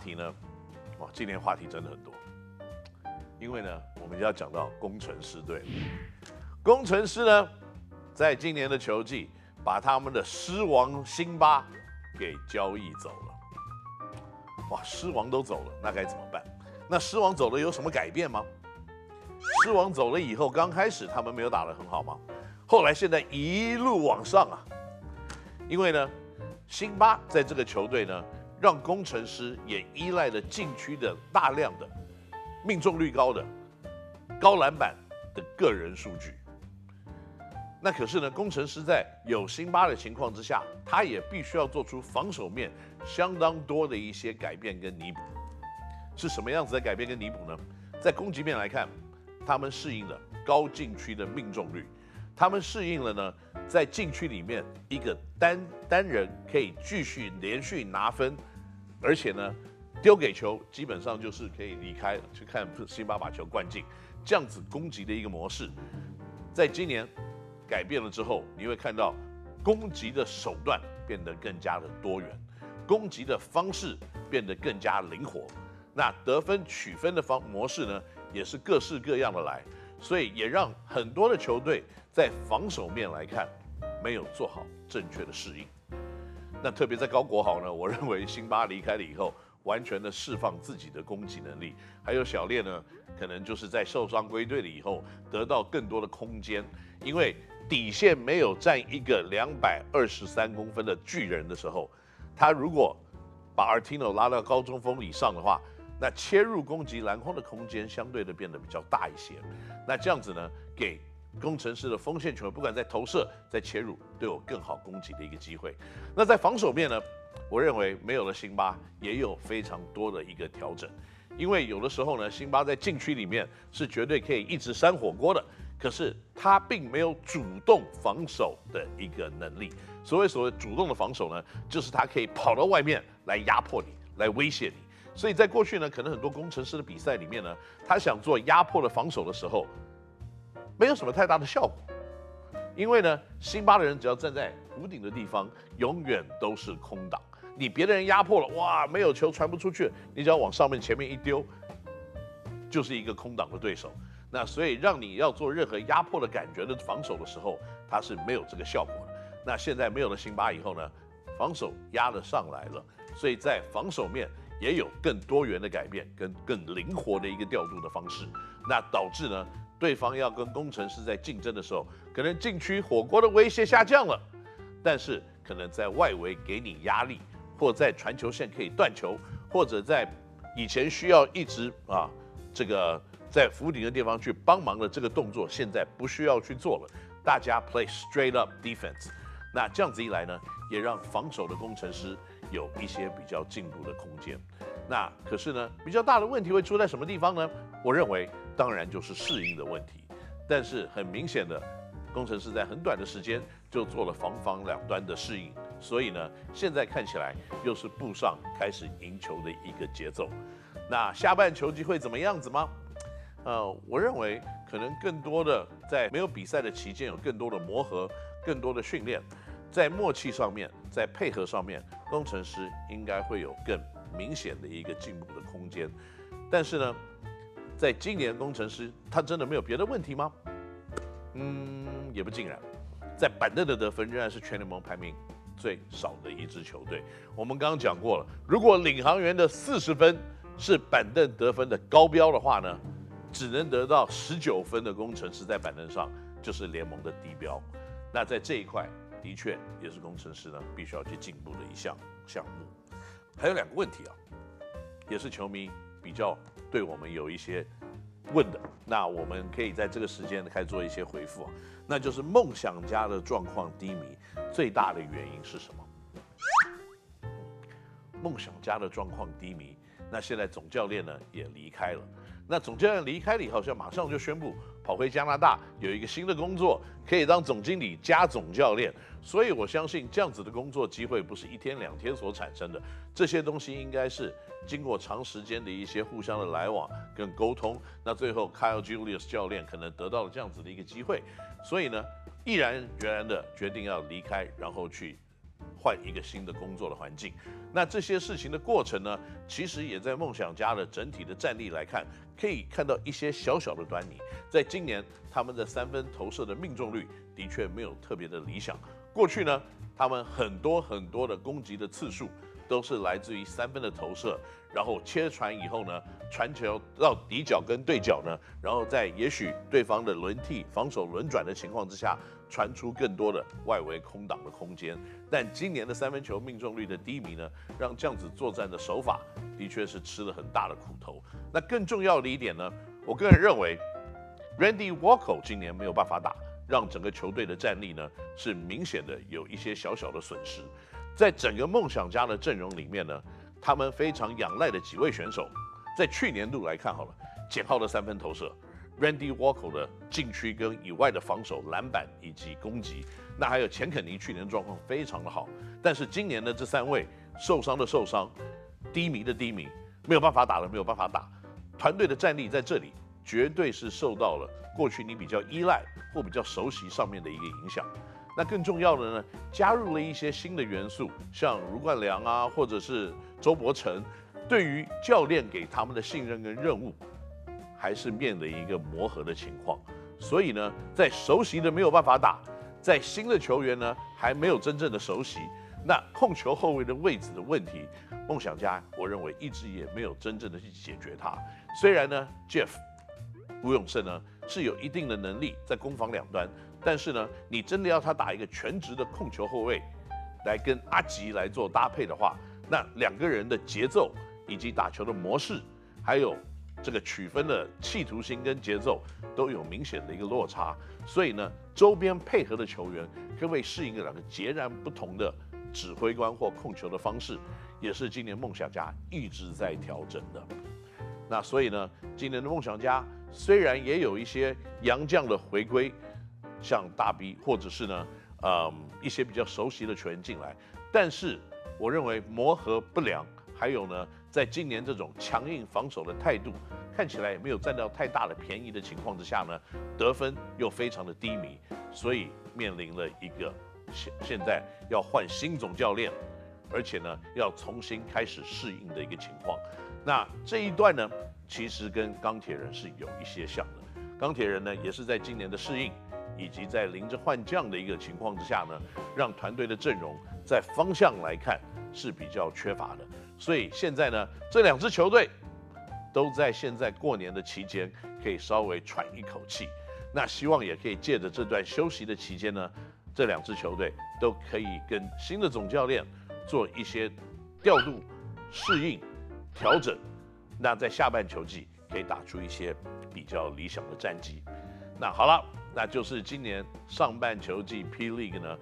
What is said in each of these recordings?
题呢，哇，今年话题真的很多，因为呢，我们要讲到工程师队，工程师呢，在今年的球季把他们的狮王辛巴给交易走了，哇，狮王都走了，那该怎么办？那狮王走了有什么改变吗？狮王走了以后，刚开始他们没有打得很好吗？后来现在一路往上啊，因为呢，辛巴在这个球队呢。让工程师也依赖了禁区的大量的命中率高的高篮板的个人数据。那可是呢，工程师在有辛巴的情况之下，他也必须要做出防守面相当多的一些改变跟弥补。是什么样子的改变跟弥补呢？在攻击面来看，他们适应了高禁区的命中率，他们适应了呢，在禁区里面一个单单人可以继续连续拿分。而且呢，丢给球基本上就是可以离开，去看辛巴把球灌进，这样子攻击的一个模式，在今年改变了之后，你会看到攻击的手段变得更加的多元，攻击的方式变得更加灵活，那得分取分的方模式呢，也是各式各样的来，所以也让很多的球队在防守面来看，没有做好正确的适应。那特别在高国豪呢，我认为辛巴离开了以后，完全的释放自己的攻击能力。还有小烈呢，可能就是在受伤归队了以后，得到更多的空间。因为底线没有站一个两百二十三公分的巨人的时候，他如果把 Artino 拉到高中锋以上的话，那切入攻击篮筐的空间相对的变得比较大一些。那这样子呢，给。工程师的锋线球员，不管在投射、在切入，都有更好攻击的一个机会。那在防守面呢？我认为没有了辛巴，也有非常多的一个调整。因为有的时候呢，辛巴在禁区里面是绝对可以一直扇火锅的，可是他并没有主动防守的一个能力。所谓所谓主动的防守呢，就是他可以跑到外面来压迫你，来威胁你。所以在过去呢，可能很多工程师的比赛里面呢，他想做压迫的防守的时候。没有什么太大的效果，因为呢，辛巴的人只要站在屋顶的地方，永远都是空档。你别的人压迫了，哇，没有球传不出去，你只要往上面前面一丢，就是一个空档的对手。那所以让你要做任何压迫的感觉的防守的时候，他是没有这个效果的。那现在没有了辛巴以后呢，防守压了上来了，所以在防守面也有更多元的改变，跟更灵活的一个调度的方式。那导致呢，对方要跟工程师在竞争的时候，可能禁区火锅的威胁下降了，但是可能在外围给你压力，或在传球线可以断球，或者在以前需要一直啊这个在福顶的地方去帮忙的这个动作，现在不需要去做了，大家 play straight up defense。那这样子一来呢，也让防守的工程师有一些比较进步的空间。那可是呢，比较大的问题会出在什么地方呢？我认为。当然就是适应的问题，但是很明显的，工程师在很短的时间就做了防防两端的适应，所以呢，现在看起来又是步上开始赢球的一个节奏。那下半球季会怎么样子吗？呃，我认为可能更多的在没有比赛的期间有更多的磨合，更多的训练，在默契上面，在配合上面，工程师应该会有更明显的一个进步的空间。但是呢，在今年，工程师他真的没有别的问题吗？嗯，也不尽然。在板凳的得分仍然是全联盟排名最少的一支球队。我们刚刚讲过了，如果领航员的四十分是板凳得分的高标的话呢，只能得到十九分的工程师在板凳上就是联盟的低标。那在这一块，的确也是工程师呢必须要去进步的一项项目。还有两个问题啊，也是球迷比较。对我们有一些问的，那我们可以在这个时间开始做一些回复，那就是梦想家的状况低迷，最大的原因是什么？梦想家的状况低迷，那现在总教练呢也离开了，那总教练离开了以后，像马上就宣布跑回加拿大有一个新的工作，可以当总经理加总教练，所以我相信这样子的工作机会不是一天两天所产生的，这些东西应该是。经过长时间的一些互相的来往跟沟通，那最后 Kyle Julius 教练可能得到了这样子的一个机会，所以呢，毅然决然的决定要离开，然后去换一个新的工作的环境。那这些事情的过程呢，其实也在梦想家的整体的战力来看，可以看到一些小小的端倪。在今年，他们的三分投射的命中率的确没有特别的理想。过去呢，他们很多很多的攻击的次数都是来自于三分的投射，然后切传以后呢，传球到底角跟对角呢，然后在也许对方的轮替、防守轮转的情况之下，传出更多的外围空档的空间。但今年的三分球命中率的低迷呢，让这样子作战的手法的确是吃了很大的苦头。那更重要的一点呢，我个人认为，Randy Walker 今年没有办法打。让整个球队的战力呢是明显的有一些小小的损失，在整个梦想家的阵容里面呢，他们非常仰赖的几位选手，在去年度来看好了，简浩的三分投射，Randy Walker 的禁区跟以外的防守、篮板以及攻击，那还有钱肯尼去年状况非常的好，但是今年的这三位受伤的受伤，低迷的低迷，没有办法打了没有办法打，团队的战力在这里绝对是受到了过去你比较依赖。或比较熟悉上面的一个影响，那更重要的呢，加入了一些新的元素，像卢冠良啊，或者是周伯成，对于教练给他们的信任跟任务，还是面临一个磨合的情况。所以呢，在熟悉的没有办法打，在新的球员呢还没有真正的熟悉，那控球后卫的位置的问题，梦想家我认为一直也没有真正的去解决它。虽然呢，Jeff 吴永胜呢。是有一定的能力在攻防两端，但是呢，你真的要他打一个全职的控球后卫，来跟阿吉来做搭配的话，那两个人的节奏以及打球的模式，还有这个取分的企图心跟节奏都有明显的一个落差。所以呢，周边配合的球员可不可以适应两个截然不同的指挥官或控球的方式，也是今年梦想家一直在调整的。那所以呢，今年的梦想家。虽然也有一些洋将的回归，像大 B 或者是呢，嗯，一些比较熟悉的球员进来，但是我认为磨合不良，还有呢，在今年这种强硬防守的态度，看起来也没有占到太大的便宜的情况之下呢，得分又非常的低迷，所以面临了一个现现在要换新总教练，而且呢要重新开始适应的一个情况。那这一段呢，其实跟钢铁人是有一些像的。钢铁人呢，也是在今年的适应，以及在临着换将的一个情况之下呢，让团队的阵容在方向来看是比较缺乏的。所以现在呢，这两支球队都在现在过年的期间可以稍微喘一口气。那希望也可以借着这段休息的期间呢，这两支球队都可以跟新的总教练做一些调度、适应。调整，那在下半球季可以打出一些比较理想的战绩。那好了，那就是今年上半球季 P League 呢，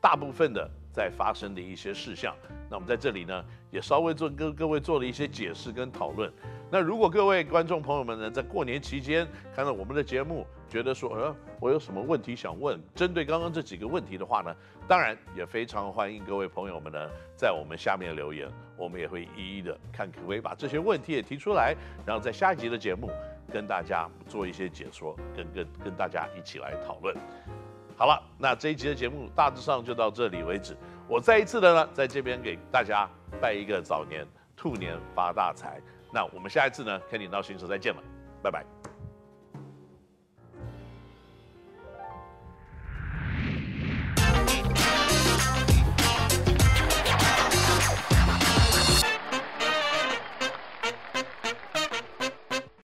大部分的在发生的一些事项。那我们在这里呢，也稍微做跟各位做了一些解释跟讨论。那如果各位观众朋友们呢，在过年期间看到我们的节目，觉得说，呃，我有什么问题想问，针对刚刚这几个问题的话呢，当然也非常欢迎各位朋友们呢，在我们下面留言，我们也会一一的看可不可以把这些问题也提出来，然后在下一集的节目跟大家做一些解说，跟跟跟大家一起来讨论。好了，那这一集的节目大致上就到这里为止。我再一次的呢，在这边给大家拜一个早年，兔年发大财。那我们下一次呢，肯尼 NOW 星球再见了，拜拜。